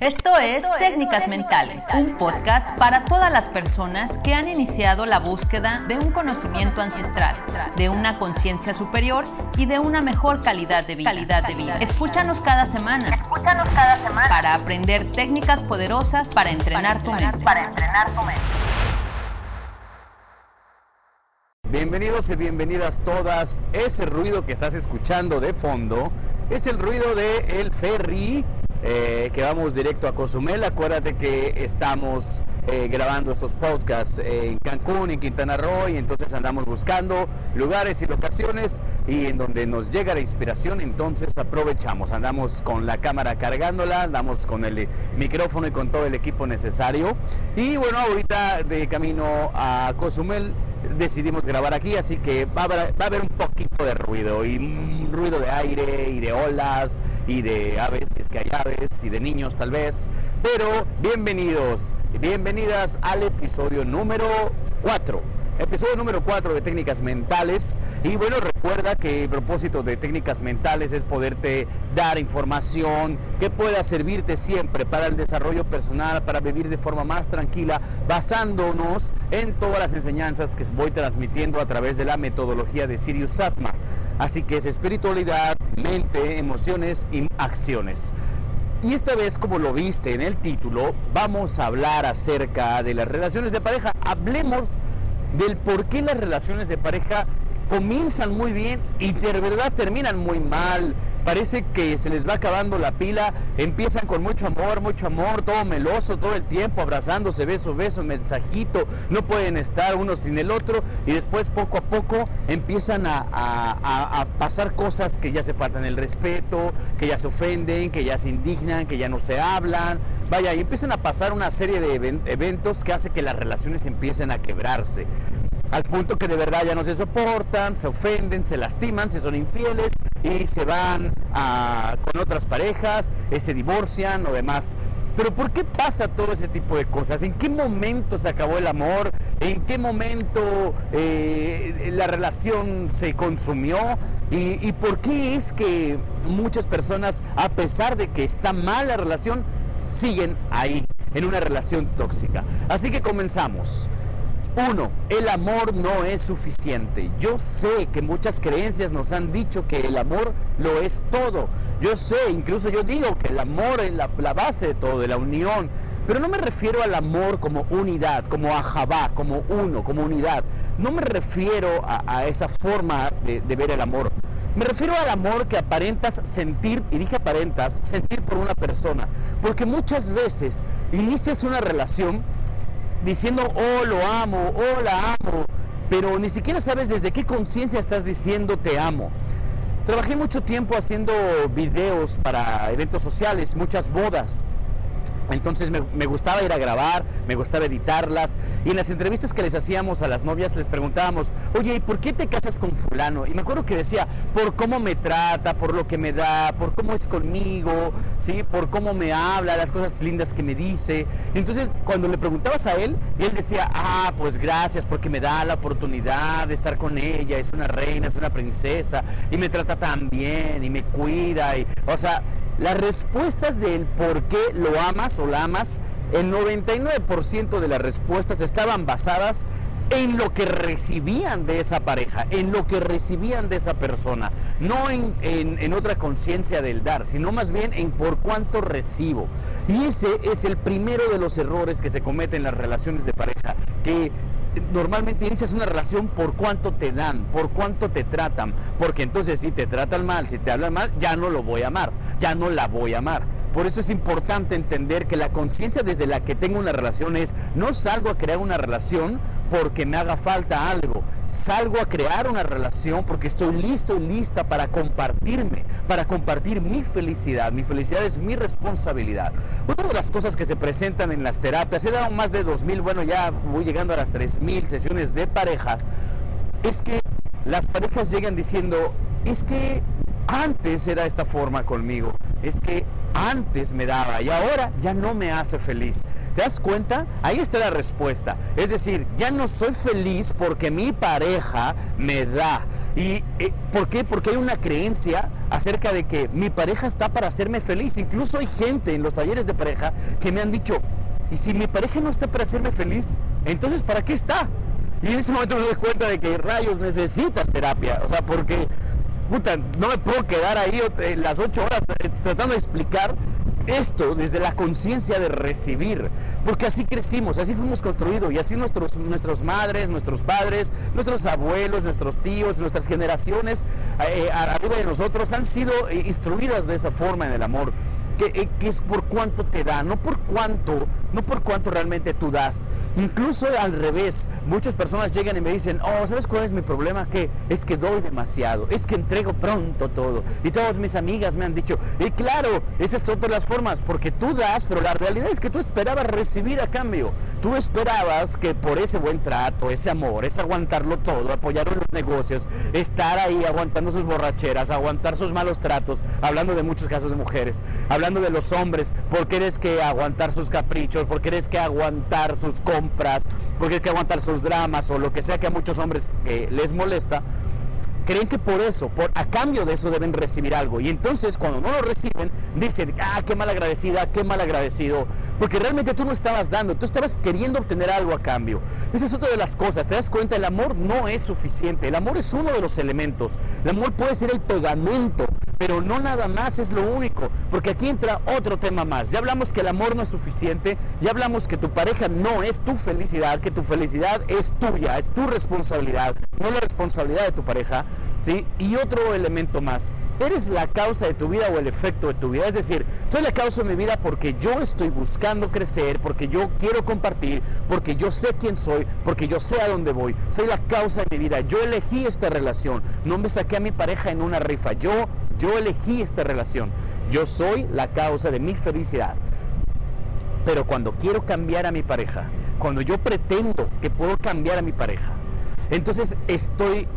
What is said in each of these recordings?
Esto es Técnicas Mentales, un podcast para todas las personas que han iniciado la búsqueda de un conocimiento ancestral, de una conciencia superior y de una mejor calidad de vida. Escúchanos cada semana. Escúchanos cada semana para aprender técnicas poderosas para entrenar tu mente. Para entrenar tu mente. Bienvenidos y bienvenidas todas. Ese ruido que estás escuchando de fondo es el ruido de el ferry eh, que vamos directo a Cozumel. Acuérdate que estamos eh, grabando estos podcasts en Cancún, en Quintana Roo, y entonces andamos buscando lugares y locaciones y en donde nos llega la inspiración, entonces aprovechamos. Andamos con la cámara cargándola, andamos con el micrófono y con todo el equipo necesario. Y bueno, ahorita de camino a Cozumel decidimos grabar aquí, así que va a, haber, un poquito de ruido y un ruido de aire y de olas y de aves, es que hay aves y de niños tal vez. Pero bienvenidos bienvenidas al episodio número 4 episodio número 4 de técnicas mentales. Y bueno, recuerda que el propósito de técnicas mentales es poderte dar información que pueda servirte siempre para el desarrollo personal, para vivir de forma más tranquila, basándonos en todas las enseñanzas que voy transmitiendo a través de la metodología de Sirius Satma. Así que es espiritualidad, mente, emociones y acciones. Y esta vez, como lo viste en el título, vamos a hablar acerca de las relaciones de pareja. Hablemos del por qué las relaciones de pareja comienzan muy bien y de verdad terminan muy mal. Parece que se les va acabando la pila, empiezan con mucho amor, mucho amor, todo meloso todo el tiempo, abrazándose, beso, beso, mensajito, no pueden estar uno sin el otro y después poco a poco empiezan a, a pasar cosas que ya se faltan el respeto, que ya se ofenden, que ya se indignan, que ya no se hablan, vaya, y empiezan a pasar una serie de eventos que hace que las relaciones empiecen a quebrarse al punto que de verdad ya no se soportan, se ofenden, se lastiman, se son infieles y se van con otras parejas, eh, se divorcian o demás. Pero ¿por qué pasa todo ese tipo de cosas? ¿En qué momento se acabó el amor? ¿En qué momento eh, la relación se consumió? ¿Y, ¿Y por qué es que muchas personas, a pesar de que está mal la relación, siguen ahí, en una relación tóxica? Así que comenzamos. Uno, el amor no es suficiente. Yo sé que muchas creencias nos han dicho que el amor lo es todo. Yo sé, incluso yo digo que el amor es la, base de todo, de la unión. Pero no me refiero al amor como unidad, como ajabá, como uno, como unidad. No me refiero a, esa forma de, de ver el amor. Me refiero al amor que aparentas sentir, y dije aparentas, sentir por una persona. Porque muchas veces inicias una relación diciendo, oh, lo amo, oh, la amo, pero ni siquiera sabes desde qué conciencia estás diciendo te amo. Trabajé mucho tiempo haciendo videos para eventos sociales, muchas bodas. Entonces me, gustaba ir a grabar, me gustaba editarlas y en las entrevistas que les hacíamos a las novias les preguntábamos, oye, ¿y por qué te casas con fulano? Y me acuerdo que decía, por cómo me trata, por lo que me da, por cómo es conmigo, ¿sí? por cómo me habla, las cosas lindas que me dice. entonces cuando le preguntabas a él, él decía, ah, pues gracias porque me da la oportunidad de estar con ella, es una reina, es una princesa y me trata tan bien y me cuida. Y, o sea, las respuestas del por qué lo amas o la amas, el 99% de las respuestas estaban basadas en lo que recibían de esa pareja, en lo que recibían de esa persona, no en, en otra conciencia del dar, sino más bien en por cuánto recibo. Y ese es el primero de los errores que se cometen en las relaciones de pareja, que normalmente inicias una relación por cuánto te dan, por cuánto te tratan, porque entonces si te tratan mal, si te hablan mal, ya no lo voy a amar, ya no la voy a amar. Por eso es importante entender que la conciencia desde la que tengo una relación es, no salgo a crear una relación porque me haga falta algo, salgo a crear una relación porque estoy listo y lista para compartirme, para compartir mi felicidad. Mi felicidad es mi responsabilidad. Una de las cosas que se presentan en las terapias, he dado más de 2.000, bueno, ya voy llegando a las 3.000 sesiones de pareja, es que las parejas llegan diciendo, es que antes era esta forma conmigo, es que antes me daba y ahora ya no me hace feliz. ¿Te das cuenta? Ahí está la respuesta. Es decir, ya no soy feliz porque mi pareja me da. ¿Y eh, por qué? Porque hay una creencia acerca de que mi pareja está para hacerme feliz. Incluso hay gente en los talleres de pareja que me han dicho, y si mi pareja no está para hacerme feliz, entonces ¿para qué está? Y en ese momento me doy cuenta de que rayos necesitas terapia. O sea, porque puta, no me puedo quedar ahí las ocho horas eh, tratando de explicar esto desde la conciencia de recibir, porque así crecimos, así fuimos construidos y así nuestros, nuestras madres, nuestros padres, nuestros abuelos, nuestros tíos, nuestras generaciones eh, arriba de nosotros han sido eh, instruidas de esa forma en el amor. Que, que, es por cuánto te da, no por cuánto, no por cuánto realmente tú das. Incluso al revés, muchas personas llegan y me dicen, oh, ¿sabes cuál es mi problema? Que es que doy demasiado, es que entrego pronto todo. Y todas mis amigas me han dicho, y claro, esas son todas las formas, porque tú das, pero la realidad es que tú esperabas recibir a cambio. Tú esperabas que por ese buen trato, ese amor, ese aguantarlo todo, apoyar en los negocios, estar ahí aguantando sus borracheras, aguantar sus malos tratos, hablando de muchos casos de mujeres, hablando de los hombres, porque eres que aguantar sus caprichos, porque eres que aguantar sus compras, porque eres que aguantar sus dramas o lo que sea que a muchos hombres eh, les molesta creen que por eso, por, a cambio de eso deben recibir algo. Y entonces cuando no lo reciben, dicen, ah, qué mal agradecida, qué mal agradecido. Porque realmente tú no estabas dando, tú estabas queriendo obtener algo a cambio. Esa es otra de las cosas, te das cuenta, el amor no es suficiente. El amor es uno de los elementos. El amor puede ser el pegamento, pero no nada más es lo único. Porque aquí entra otro tema más. Ya hablamos que el amor no es suficiente, ya hablamos que tu pareja no es tu felicidad, que tu felicidad es tuya, es tu responsabilidad, no la responsabilidad de tu pareja. ¿Sí? Y otro elemento más, eres la causa de tu vida o el efecto de tu vida. Es decir, soy la causa de mi vida porque yo estoy buscando crecer, porque yo quiero compartir, porque yo sé quién soy, porque yo sé a dónde voy. Soy la causa de mi vida. Yo elegí esta relación. No me saqué a mi pareja en una rifa. Yo, yo elegí esta relación. Yo soy la causa de mi felicidad. Pero cuando quiero cambiar a mi pareja, cuando yo pretendo que puedo cambiar a mi pareja, entonces estoy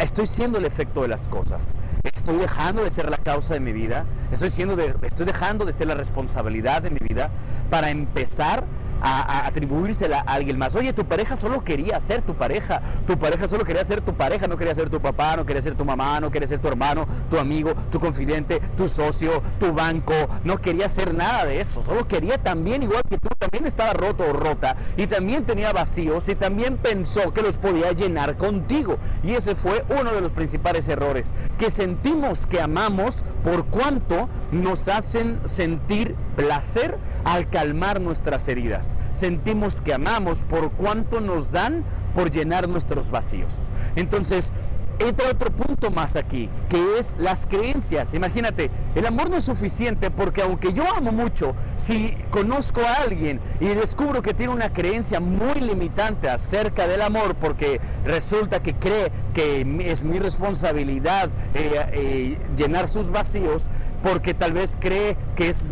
estoy siendo el efecto de las cosas. Estoy dejando de ser la causa de mi vida. Estoy, siendo estoy dejando de ser la responsabilidad de mi vida para empezar a, atribuírsela a alguien más. Oye, tu pareja solo quería ser tu pareja. Tu pareja solo quería ser tu pareja, no quería ser tu papá, no quería ser tu mamá, no quería ser tu hermano, tu amigo, tu confidente, tu socio, tu banco. No quería ser nada de eso. Solo quería también, igual que tú, también estaba roto o rota y también tenía vacíos y también pensó que los podía llenar contigo. Y ese fue uno de los principales errores. Que sentimos que amamos por cuanto nos hacen sentir placer al calmar nuestras heridas sentimos que amamos por cuanto nos dan por llenar nuestros vacíos. Entonces, entra otro punto más aquí, que es las creencias. Imagínate, el amor no es suficiente porque aunque yo amo mucho, si conozco a alguien y descubro que tiene una creencia muy limitante acerca del amor, porque resulta que cree que es mi responsabilidad eh, eh, llenar sus vacíos, porque tal vez cree que es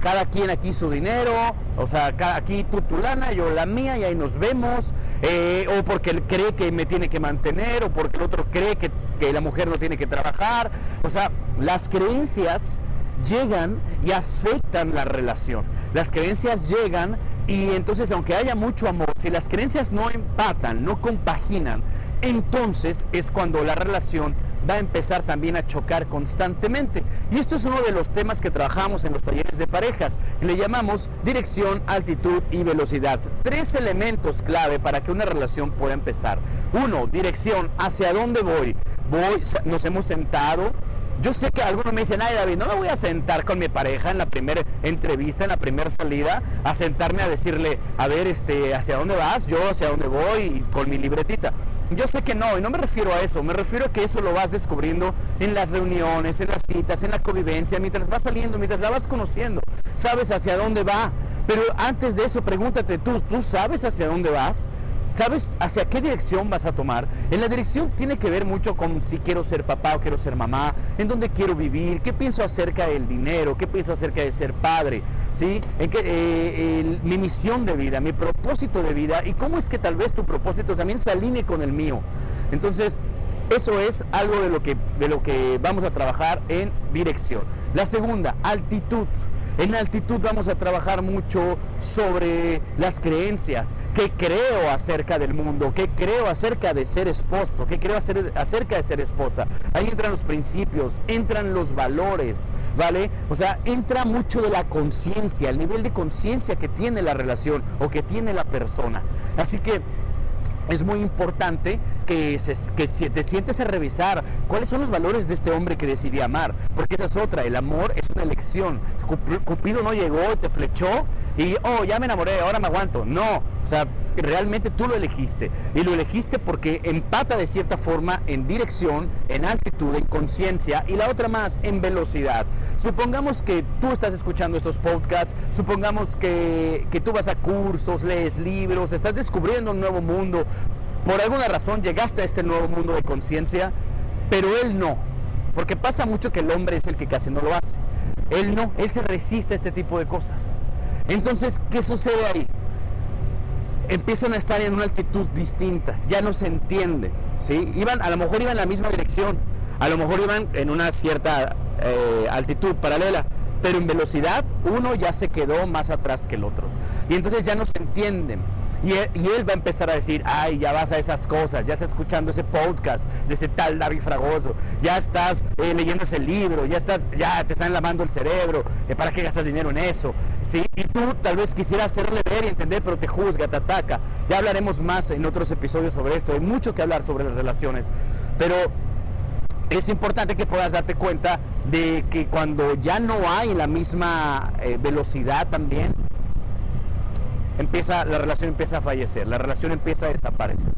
cada quien aquí su dinero, o sea, aquí tú tu lana, yo la mía y ahí nos vemos, eh, o porque él cree que me tiene que mantener, o porque el otro cree que, que la mujer no tiene que trabajar, o sea, las creencias llegan y afectan la relación. Las creencias llegan y entonces aunque haya mucho amor, si las creencias no empatan, no compaginan, entonces es cuando la relación va a empezar también a chocar constantemente. Y esto es uno de los temas que trabajamos en los talleres de parejas, que le llamamos dirección, altitud y velocidad. Tres elementos clave para que una relación pueda empezar. Uno, dirección, hacia dónde voy. Voy, nos hemos sentado, yo sé que algunos me dicen, ay David, no me voy a sentar con mi pareja en la primera entrevista, en la primera salida, a sentarme a decirle, a ver, este, ¿hacia dónde vas? Yo, ¿hacia dónde voy? con mi libretita. Yo sé que no, y no me refiero a eso, me refiero a que eso lo vas descubriendo en las reuniones, en las citas, en la convivencia, mientras vas saliendo, mientras la vas conociendo. Sabes hacia dónde va, pero antes de eso pregúntate tú, ¿tú sabes hacia dónde vas? ¿Sabes hacia qué dirección vas a tomar? En la dirección tiene que ver mucho con si quiero ser papá o quiero ser mamá, en dónde quiero vivir, qué pienso acerca del dinero, qué pienso acerca de ser padre, ¿sí? En qué, eh, mi misión de vida, mi propósito de vida y cómo es que tal vez tu propósito también se alinee con el mío. Entonces, Eso es algo de lo que, de lo que vamos a trabajar en dirección. La segunda, altitud. En altitud vamos a trabajar mucho sobre las creencias, qué creo acerca del mundo, qué creo acerca de ser esposo, qué creo acerca de ser esposa. Ahí entran los principios, entran los valores, ¿vale? O sea, entra mucho de la conciencia, el nivel de conciencia que tiene la relación o que tiene la persona. Así que es muy importante que, que te sientes a revisar cuáles son los valores de este hombre que decidí amar, porque esa es otra, el amor es una elección. Cupido no llegó, te flechó y, oh, ya me enamoré, ahora me aguanto. No, o sea, realmente tú lo elegiste y lo elegiste porque empata de cierta forma en dirección, en altitud, en conciencia y la otra más en velocidad. Supongamos que tú estás escuchando estos podcasts, supongamos que, que tú vas a cursos, lees libros, estás descubriendo un nuevo mundo, por alguna razón llegaste a este nuevo mundo de conciencia, pero él no. Porque pasa mucho que el hombre es el que casi no lo hace. Él no, él se resiste a este tipo de cosas. Entonces, ¿qué sucede ahí? Empiezan a estar en una altitud distinta, ya no se entiende, ¿sí? Iban, a lo mejor iban en la misma dirección, a lo mejor iban en una cierta eh, altitud paralela, pero en velocidad uno ya se quedó más atrás que el otro. Y entonces ya no se entienden. Y él, va a empezar a decir, ay, ya vas a esas cosas, ya estás escuchando ese podcast de ese tal David Fragoso, ya estás eh, leyendo ese libro, ya estás, ya te están lavando el cerebro, eh, ¿para qué gastas dinero en eso? ¿Sí? Y tú tal vez quisieras hacerle ver y entender, pero te juzga, te ataca. Ya hablaremos más en otros episodios sobre esto, hay mucho que hablar sobre las relaciones, pero es importante que puedas darte cuenta de que cuando ya no hay la misma eh, velocidad también, empieza, la relación empieza a fallecer, la relación empieza a desaparecer.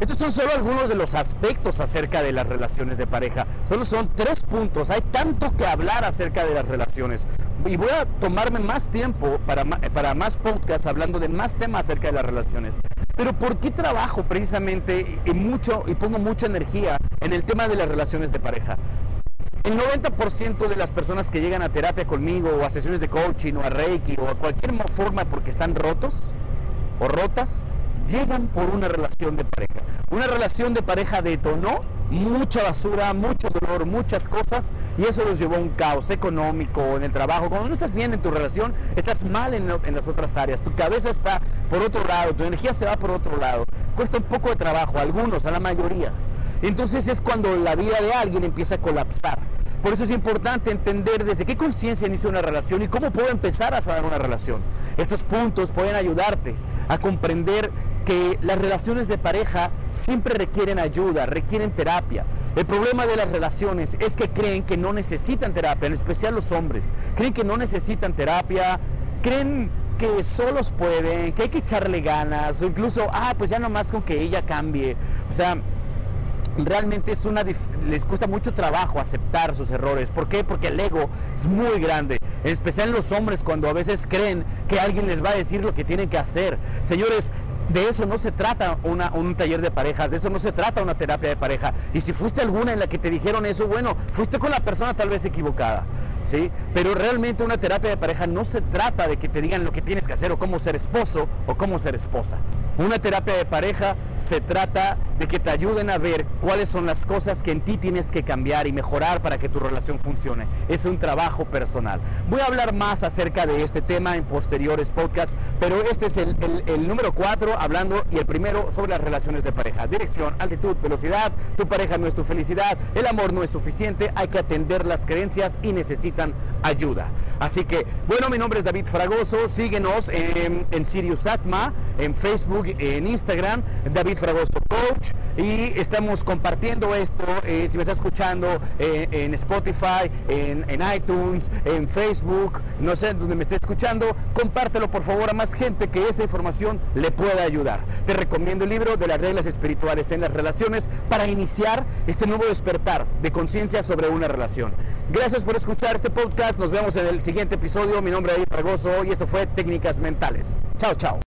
Estos son solo algunos de los aspectos acerca de las relaciones de pareja. Solo son tres puntos. Hay tanto que hablar acerca de las relaciones. Y voy a tomarme más tiempo para, para más podcasts hablando de más temas acerca de las relaciones. Pero ¿por qué trabajo precisamente y, mucho, y pongo mucha energía en el tema de las relaciones de pareja? El 90% de las personas que llegan a terapia conmigo o a sesiones de coaching o a Reiki o a cualquier forma porque están rotos o rotas, llegan por una relación de pareja. Una relación de pareja detonó mucha basura, mucho dolor, muchas cosas y eso los llevó a un caos económico en el trabajo. Cuando no estás bien en tu relación, estás mal en, las otras áreas. Tu cabeza está por otro lado, tu energía se va por otro lado. Cuesta un poco de trabajo, a algunos, a la mayoría. Entonces es cuando la vida de alguien empieza a colapsar. Por eso es importante entender desde qué conciencia inicia una relación y cómo puedo empezar a sanar una relación. Estos puntos pueden ayudarte a comprender que las relaciones de pareja siempre requieren ayuda, requieren terapia. El problema de las relaciones es que creen que no necesitan terapia, en especial los hombres. Creen que no necesitan terapia, creen que solos pueden, que hay que echarle ganas, o incluso, ah, pues ya nomás con que ella cambie. O sea, realmente es una les cuesta mucho trabajo aceptar sus errores. ¿Por qué? Porque el ego es muy grande, en especial en los hombres cuando a veces creen que alguien les va a decir lo que tienen que hacer. Señores, de eso no se trata un taller de parejas, de eso no se trata una terapia de pareja. Y si fuiste alguna en la que te dijeron eso, bueno, fuiste con la persona tal vez equivocada, ¿sí? Pero realmente una terapia de pareja no se trata de que te digan lo que tienes que hacer o cómo ser esposo o cómo ser esposa. Una terapia de pareja se trata de que te ayuden a ver cuáles son las cosas que en ti tienes que cambiar y mejorar para que tu relación funcione. Es un trabajo personal. Voy a hablar más acerca de este tema en posteriores podcasts, pero este es el, el número 4 hablando y el primero sobre las relaciones de pareja. Dirección, altitud, velocidad, tu pareja no es tu felicidad, el amor no es suficiente, hay que atender las creencias y necesitan ayuda. Así que, bueno, mi nombre es David Fragoso, síguenos en, en Sirius Atma, en Facebook, en Instagram, David Fragoso Coach, y estamos compartiendo esto, eh, si me estás escuchando eh, en Spotify, en, en iTunes, en Facebook, no sé dónde me esté escuchando, compártelo por favor a más gente que esta información le pueda ayudar. Te recomiendo el libro de las reglas espirituales en las relaciones para iniciar este nuevo despertar de conciencia sobre una relación. Gracias por escuchar este podcast. Nos vemos en el siguiente episodio. Mi nombre es Fragoso y esto fue Técnicas Mentales. Chao, chao.